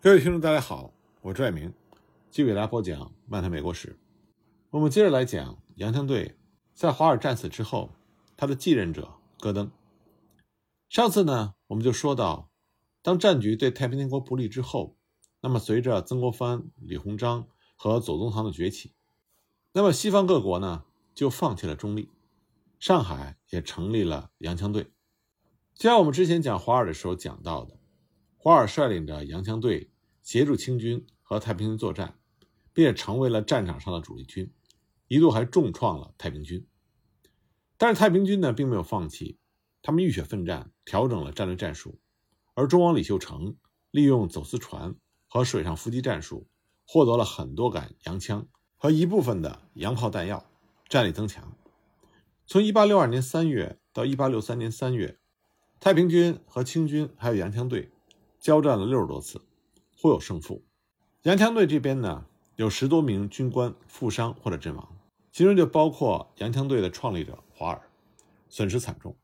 各位听众，大家好，我是爱明，继续给大家播讲《漫谈美国史》。我们接着来讲洋枪队在华尔战死之后，他的继任者戈登。上次呢，我们就说到，当战局对太平天国不利之后，那么随着曾国藩、李鸿章和左宗棠的崛起，那么西方各国呢就放弃了中立，上海也成立了洋枪队。就像我们之前讲华尔的时候讲到的。华尔率领着洋枪队协助清军和太平军作战，并且成为了战场上的主力军，一度还重创了太平军。但是太平军呢并没有放弃，他们浴血奋战，调整了战略战术。而中王李秀成利用走私船和水上伏击战术，获得了很多杆洋枪和一部分的洋炮弹药，战力增强。从1862年3月到1863年3月，太平军和清军还有洋枪队。交战了六十多次，互有胜负。洋枪队这边呢，有十多名军官负伤或者阵亡，其中就包括洋枪队的创立者华尔，损失惨重。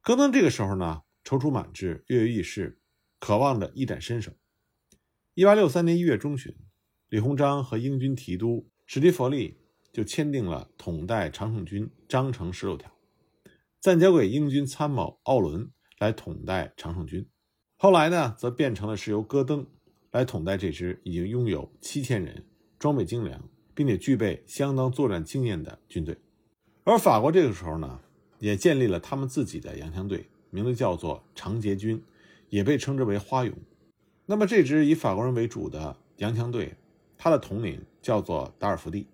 戈登这个时候呢，踌躇满志，跃跃欲试，渴望着一展身手。一八六三年一月中旬，李鸿章和英军提督史蒂弗利就签订了统带常胜军章程十六条，暂交给英军参谋奥伦来统带常胜军。后来呢，则变成了是由戈登来统带这支已经拥有七千人、装备精良，并且具备相当作战经验的军队。而法国这个时候呢，也建立了他们自己的洋枪队，名字叫做长捷军，也被称之为花勇。那么这支以法国人为主的洋枪队，他的统领叫做达尔福蒂。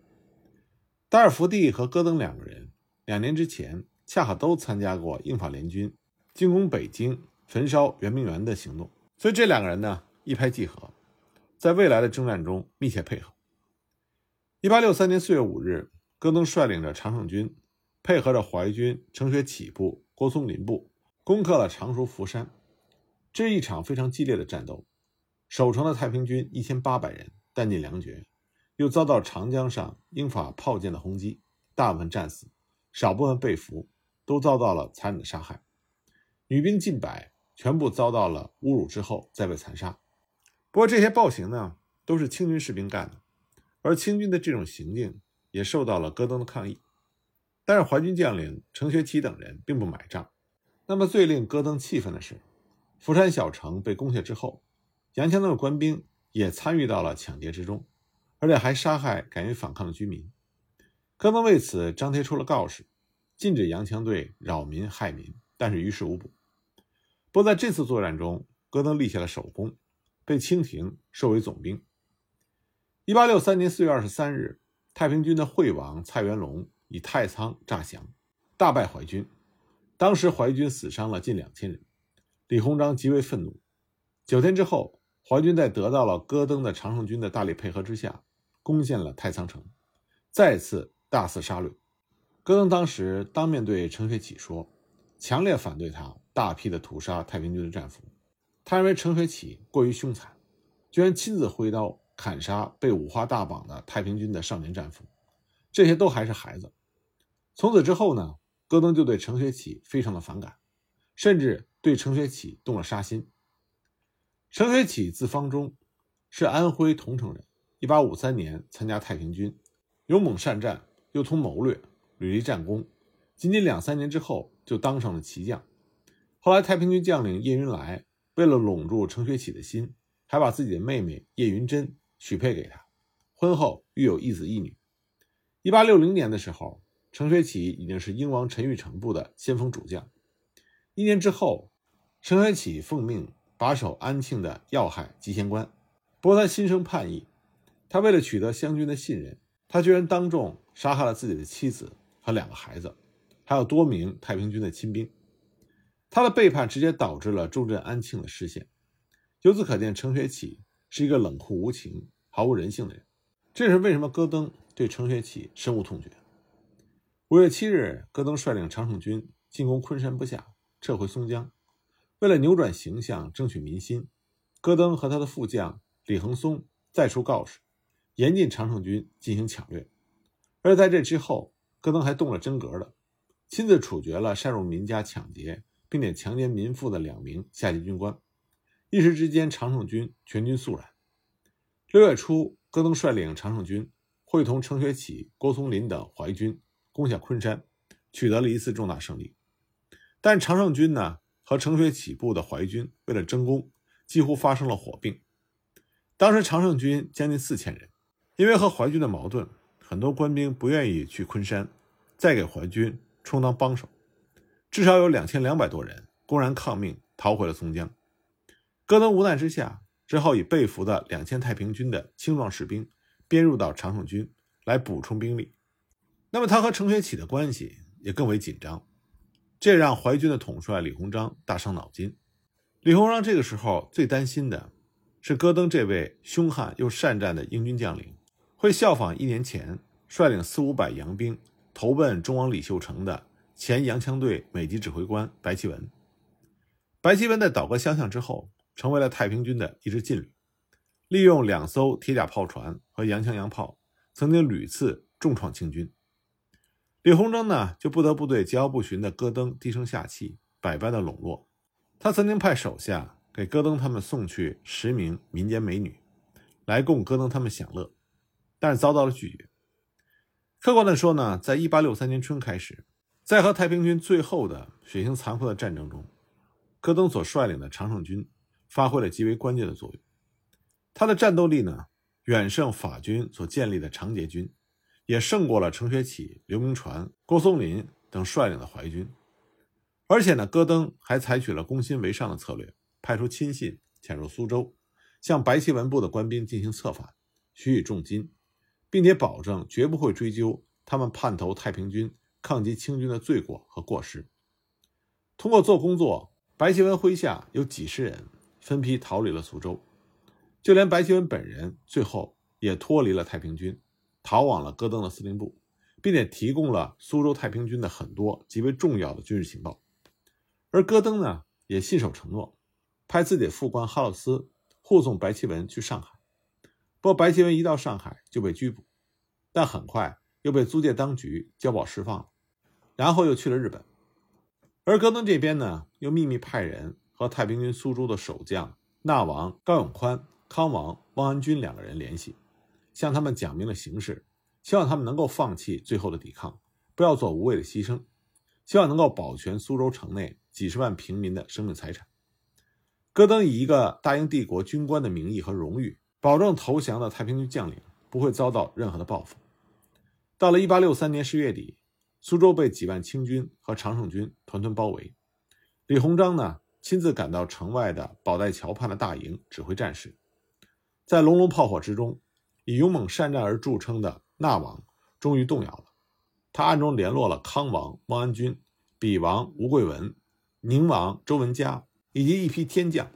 达尔福蒂和戈登两个人，两年之前恰好都参加过英法联军进攻北京。焚烧圆明园的行动，所以这两个人呢一拍即合，在未来的征战中密切配合。一八六三年四月五日，戈登率领着常胜军，配合着淮军程学启部、郭松林部，攻克了常熟福山。这是一场非常激烈的战斗，守城的太平军一千八百人弹尽粮绝，又遭到长江上英法炮舰的轰击，大部分战死，少部分被俘，都遭到了残忍的杀害，女兵近百。全部遭到了侮辱之后再被残杀。不过这些暴行呢，都是清军士兵干的，而清军的这种行径也受到了戈登的抗议。但是淮军将领程学启等人并不买账。那么最令戈登气愤的是，福山小城被攻下之后，洋枪队的官兵也参与到了抢劫之中，而且还杀害敢于反抗的居民。戈登为此张贴出了告示，禁止洋枪队扰民害民，但是于事无补。不过在这次作战中，戈登立下了首功，被清廷授为总兵。一八六三年四月二十三日，太平军的惠王蔡元龙以太仓诈降，大败淮军。当时淮军死伤了近两千人，李鸿章极为愤怒。九天之后，淮军在得到了戈登的常胜军的大力配合之下，攻陷了太仓城，再次大肆杀戮。戈登当时当面对程学启说，强烈反对他。大批的屠杀太平军的战俘，他认为程学启过于凶残，居然亲自挥刀砍杀被五花大绑的太平军的少年战俘，这些都还是孩子。从此之后呢，戈登就对程学启非常的反感，甚至对程学启动了杀心。程学启字方中，是安徽桐城人。一八五三年参加太平军，勇猛善战，又通谋略，屡立战功。仅仅两三年之后，就当上了骑将。后来，太平军将领叶云来为了笼住程学启的心，还把自己的妹妹叶云珍许配给他。婚后育有一子一女。一八六零年的时候，程学启已经是英王陈玉成部的先锋主将。一年之后，程学启奉命把守安庆的要害集贤关。不过他心生叛意，他为了取得湘军的信任，他居然当众杀害了自己的妻子和两个孩子，还有多名太平军的亲兵。他的背叛直接导致了重镇安庆的失陷，由此可见，程学启是一个冷酷无情、毫无人性的人。这是为什么戈登对程学启深恶痛绝。五月七日，戈登率领常胜军进攻昆山不下，撤回松江。为了扭转形象，争取民心，戈登和他的副将李恒松再出告示，严禁常胜军进行抢掠。而在这之后，戈登还动了真格的，亲自处决了擅入民家抢劫。并且强奸民妇的两名下级军官。一时之间，常胜军全军肃然。六月初，戈登率领常胜军会同程学启、郭松林等淮军攻下昆山，取得了一次重大胜利。但常胜军呢和程学启部的淮军为了争功，几乎发生了火并。当时常胜军将近四千人，因为和淮军的矛盾，很多官兵不愿意去昆山，再给淮军充当帮手。至少有两千两百多人公然抗命，逃回了松江。戈登无奈之下，只好以被俘的两千太平军的青壮士兵编入到常胜军来补充兵力。那么他和程学启的关系也更为紧张，这让淮军的统帅李鸿章大伤脑筋。李鸿章这个时候最担心的。是戈登这位凶悍又善战的英军将领，会效仿一年前率领四五百洋兵投奔中王李秀成的前洋枪队美籍指挥官白其文。白其文在倒戈相向之后，成为了太平军的一支劲旅，利用两艘铁甲炮船和洋枪洋炮，曾经屡次重创清军。李鸿章呢，就不得不对桀骜不驯的戈登低声下气，百般的笼络。他曾经派手下。给戈登他们送去十名民间美女，来供戈登他们享乐，但是遭到了拒绝。客观的说呢，在一八六三年春开始，在和太平军最后的血腥残酷的战争中，戈登所率领的常胜军发挥了极为关键的作用。他的战斗力呢，远胜法军所建立的长捷军，也胜过了程学启、刘铭传、郭松龄等率领的淮军。而且呢，戈登还采取了攻心为上的策略。派出亲信潜入苏州，向白旗文部的官兵进行策反，许以重金，并且保证绝不会追究他们叛投太平军、抗击清军的罪过和过失。通过做工作，白旗文麾下有几十人分批逃离了苏州，就连白旗文本人最后也脱离了太平军，逃往了戈登的司令部，并且提供了苏州太平军的很多极为重要的军事情报。而戈登呢，也信守承诺。派自己的副官哈洛斯护送白其文去上海，不过白其文一到上海就被拘捕，但很快又被租界当局交保释放了，然后又去了日本。而戈登这边呢，又秘密派人和太平军苏州的守将纳王高永宽、康王汪安军两个人联系，向他们讲明了形势，希望他们能够放弃最后的抵抗，不要做无谓的牺牲，希望能够保全苏州城内几十万平民的生命财产。戈登以一个大英帝国军官的名义和荣誉，保证投降的太平军将领不会遭到任何的报复。到了1863年十月底，苏州被几万清军和常胜军团团包围。李鸿章呢，亲自赶到城外的宝带桥畔的大营指挥战事。在隆隆炮火之中，以勇猛善战而著称的纳王终于动摇了。他暗中联络了康王汪安军、比王吴桂文、宁王周文嘉。以及一批天将，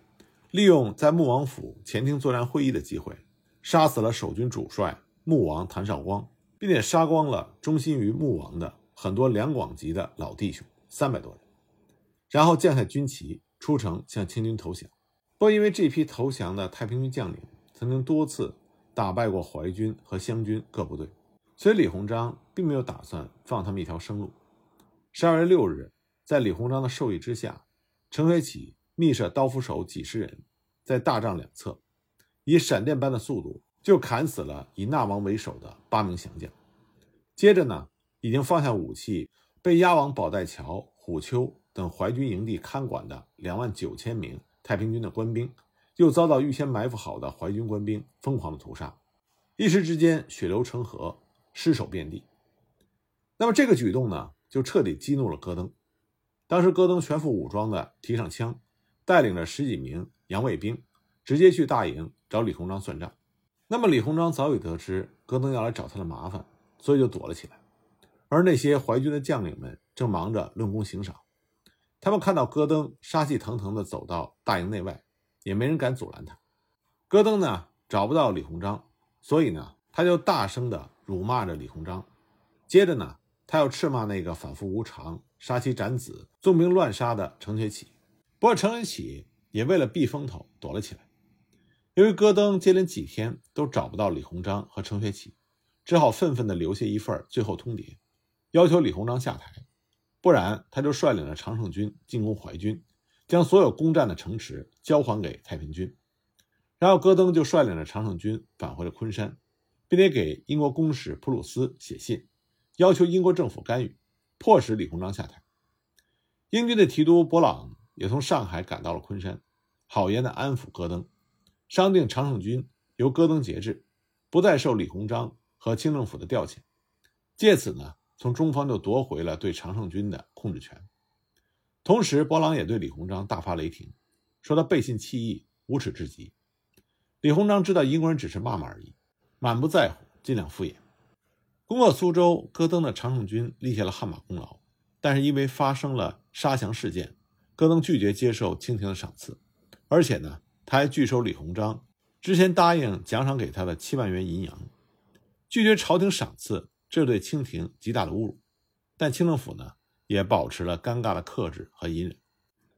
利用在穆王府前厅作战会议的机会，杀死了守军主帅穆王谭绍光，并且杀光了忠心于穆王的很多两广籍的老弟兄三百多人，然后降下军旗出城向清军投降。不过，因为这批投降的太平军将领曾经多次打败过淮军和湘军各部队，所以李鸿章并没有打算放他们一条生路。十二月六日，在李鸿章的授意之下，程学启。密设刀斧手几十人，在大帐两侧，以闪电般的速度就砍死了以纳王为首的八名降将。接着呢，已经放下武器，被押往宝带桥、虎丘等淮军营地看管的两万九千名太平军的官兵，又遭到预先埋伏好的淮军官兵疯狂的屠杀，一时之间血流成河，尸首遍地。那么这个举动呢，就彻底激怒了戈登。当时戈登全副武装的提上枪。带领着十几名洋卫兵，直接去大营找李鸿章算账。那么李鸿章早已得知戈登要来找他的麻烦，所以就躲了起来。而那些淮军的将领们正忙着论功行赏。他们看到戈登杀气腾腾地走到大营内外，也没人敢阻拦他。戈登呢找不到李鸿章，所以呢他就大声地辱骂着李鸿章。接着呢他又斥骂那个反复无常、杀妻斩子、纵兵乱杀的程学启。不过，程学启也为了避风头躲了起来。由于戈登接连几天都找不到李鸿章和程学启，只好愤愤地留下一份最后通牒，要求李鸿章下台，不然他就率领着常胜军进攻淮军，将所有攻占的城池交还给太平军。然后，戈登就率领着常胜军返回了昆山，并且给英国公使普鲁斯写信，要求英国政府干预，迫使李鸿章下台。英军的提督博朗也从上海赶到了昆山，好言的安抚戈登，商定常胜军由戈登节制，不再受李鸿章和清政府的调遣，借此呢，从中方就夺回了对常胜军的控制权。同时，博朗也对李鸿章大发雷霆，说他背信弃义，无耻至极。李鸿章知道英国人只是骂骂而已，满不在乎，尽量敷衍。攻克苏州，戈登的常胜军立下了汗马功劳。但是因为发生了杀降事件，戈登拒绝接受清廷的赏赐，而且呢，他还拒收李鸿章之前答应奖赏给他的七万元银洋，拒绝朝廷赏赐，这对清廷极大的侮辱。但清政府呢，也保持了尴尬的克制和隐忍。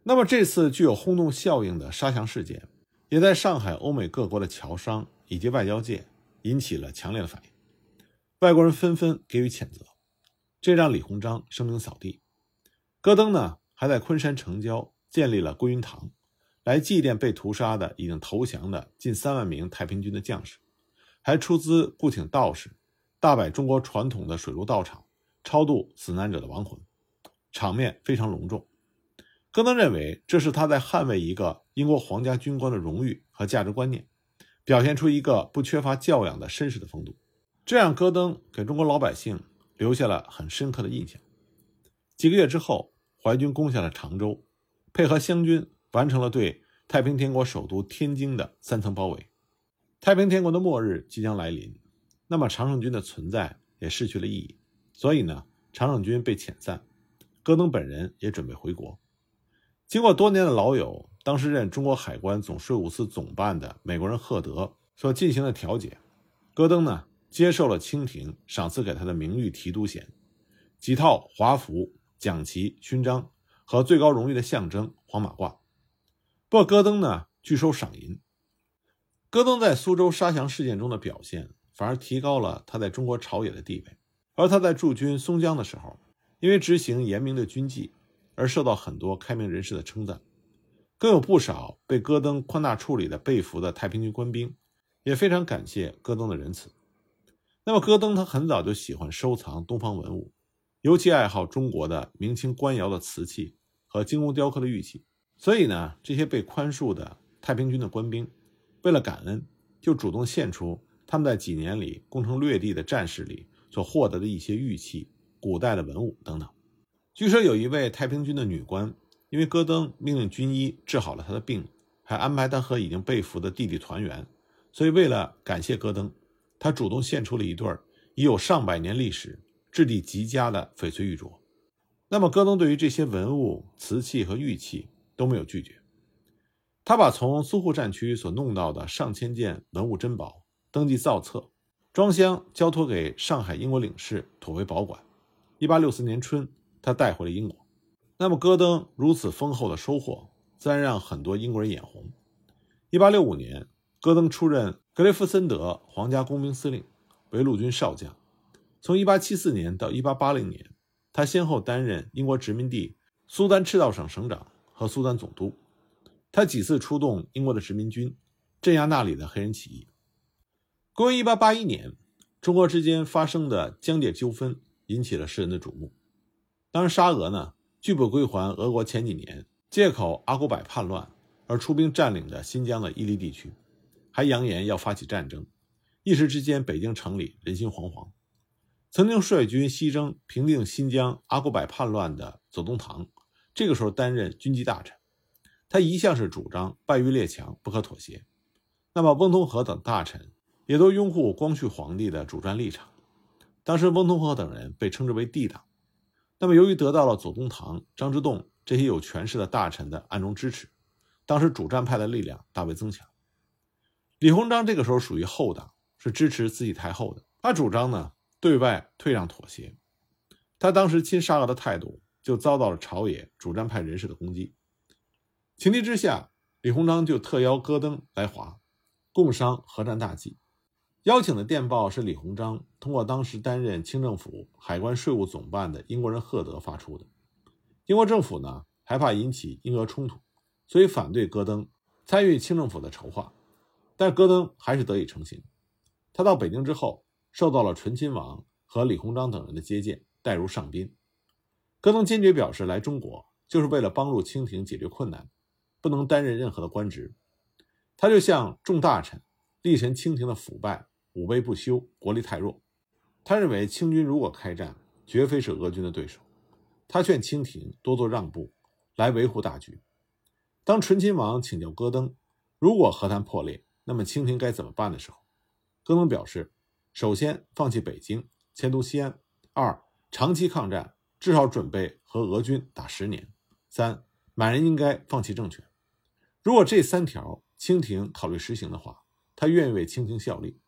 那么这次具有轰动效应的沙降事件，也在上海、欧美各国的侨商以及外交界引起了强烈的反应，外国人纷纷给予谴责。这让李鸿章声名扫地。戈登呢，还在昆山城郊建立了归云堂，来祭奠被屠杀的、已经投降的近三万名太平军的将士，还出资雇请道士，大摆中国传统的水陆道场，超度死难者的亡魂，场面非常隆重。戈登认为，这是他在捍卫一个英国皇家军官的荣誉和价值观念，表现出一个不缺乏教养的绅士的风度。这样，戈登给中国老百姓。留下了很深刻的印象。几个月之后，淮军攻下了常州，配合湘军完成了对太平天国首都天津的三层包围。太平天国的末日即将来临，那么常胜军的存在也失去了意义。所以呢，常胜军被遣散，戈登本人也准备回国。经过多年的老友，当时任中国海关总税务司总办的美国人赫德所进行的调解，戈登呢？接受了清廷赏赐给他的名誉提督衔、几套华服、奖旗、勋章和最高荣誉的象征黄马褂。不过，戈登呢拒收赏银。戈登在苏州杀降事件中的表现，反而提高了他在中国朝野的地位。而他在驻军松江的时候，因为执行严明的军纪，而受到很多开明人士的称赞。更有不少被戈登宽大处理的被俘的太平军官兵，也非常感谢戈登的仁慈。那么，戈登他很早就喜欢收藏东方文物，尤其爱好中国的明清官窑的瓷器和精工雕刻的玉器。所以呢，这些被宽恕的太平军的官兵，为了感恩，就主动献出他们在几年里攻城略地的战事里所获得的一些玉器、古代的文物等等。据说有一位太平军的女官，因为戈登命令军医治好了她的病，还安排她和已经被俘的弟弟团圆，所以为了感谢戈登。他主动献出了一对已有上百年历史、质地极佳的翡翠玉镯。那么，戈登对于这些文物、瓷器和玉器都没有拒绝。他把从苏沪战区所弄到的上千件文物珍宝登记造册，装箱交托给上海英国领事，妥为保管。一八六四年春，他带回了英国。那么，戈登如此丰厚的收获，自然让很多英国人眼红。一八六五年，戈登出任。格雷夫森德皇家工兵司令为陆军少将，从1874年到1880年，他先后担任英国殖民地苏丹赤道省省长和苏丹总督。他几次出动英国的殖民军，镇压那里的黑人起义。公元1881年，中国之间发生的疆界纠纷引起了世人的瞩目。当时沙俄呢，拒不归还俄国前几年借口阿古柏叛乱而出兵占领的新疆的伊犁地区。还扬言要发起战争，一时之间，北京城里人心惶惶。曾经率军西征平定新疆阿古柏叛乱的左宗棠，这个时候担任军机大臣，他一向是主张败于列强，不可妥协。那么，翁同龢等大臣也都拥护光绪皇帝的主战立场。当时，翁同龢等人被称之为“帝党”。那么，由于得到了左宗棠、张之洞这些有权势的大臣的暗中支持，当时主战派的力量大为增强。李鸿章这个时候属于后党，是支持慈禧太后的。他主张呢对外退让妥协。他当时亲沙俄的态度就遭到了朝野主战派人士的攻击。情急之下，李鸿章就特邀戈登来华，共商和战大计。邀请的电报是李鸿章通过当时担任清政府海关税务总办的英国人赫德发出的。英国政府呢害怕引起英俄冲突，所以反对戈登参与清政府的筹划。但戈登还是得以成行。他到北京之后，受到了醇亲王和李鸿章等人的接见，带如上宾。戈登坚决表示，来中国就是为了帮助清廷解决困难，不能担任任何的官职。他就向众大臣力陈清廷的腐败、武威不休、国力太弱。他认为清军如果开战，绝非是俄军的对手。他劝清廷多做让步，来维护大局。当醇亲王请教戈登，如果和谈破裂，那么清廷该怎么办的时候，戈登表示：首先放弃北京，迁都西安；二长期抗战，至少准备和俄军打十年；三满人应该放弃政权。如果这三条清廷考虑实行的话，他愿意为清廷效力。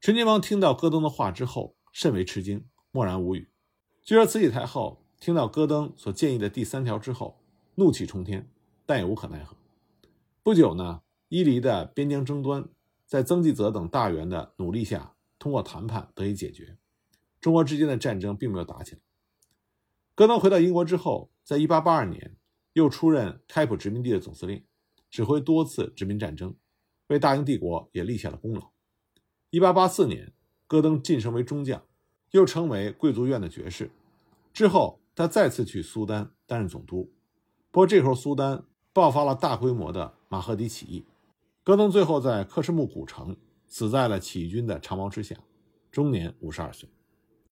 醇亲王听到戈登的话之后，甚为吃惊，默然无语。据说慈禧太后听到戈登所建议的第三条之后，怒气冲天，但也无可奈何。不久呢，伊犁的边疆争端在曾纪泽等大员的努力下，通过谈判得以解决。中国之间的战争并没有打起来。戈登回到英国之后，在1882年又出任开普殖民地的总司令，指挥多次殖民战争，为大英帝国也立下了功劳。一八八四年，戈登晋升为中将，又成为贵族院的爵士。之后，他再次去苏丹担任总督。不过，这时候苏丹爆发了大规模的马赫迪起义，戈登最后在克什木古城死在了起义军的长矛之下，终年五十二岁。